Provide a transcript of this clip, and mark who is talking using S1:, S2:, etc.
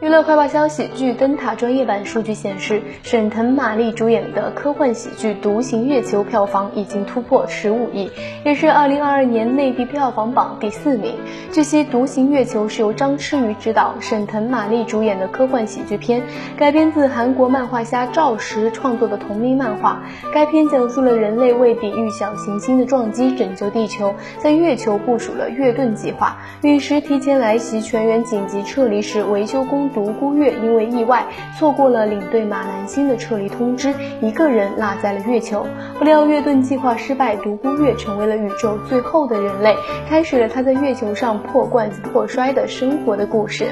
S1: 娱乐快报消息：据灯塔专业版数据显示，沈腾、马丽主演的科幻喜剧《独行月球》票房已经突破十五亿，也是二零二二年内地票房榜第四名。据悉，《独行月球》是由张弛宇执导、沈腾、马丽主演的科幻喜剧片，改编自韩国漫画家赵石创作的同名漫画。该片讲述了人类为抵御小行星的撞击，拯救地球，在月球部署了月盾计划。陨石提前来袭，全员紧急撤离时，维修工。独孤月因为意外错过了领队马兰星的撤离通知，一个人落在了月球。不料月盾计划失败，独孤月成为了宇宙最后的人类，开始了他在月球上破罐子破摔的生活的故事。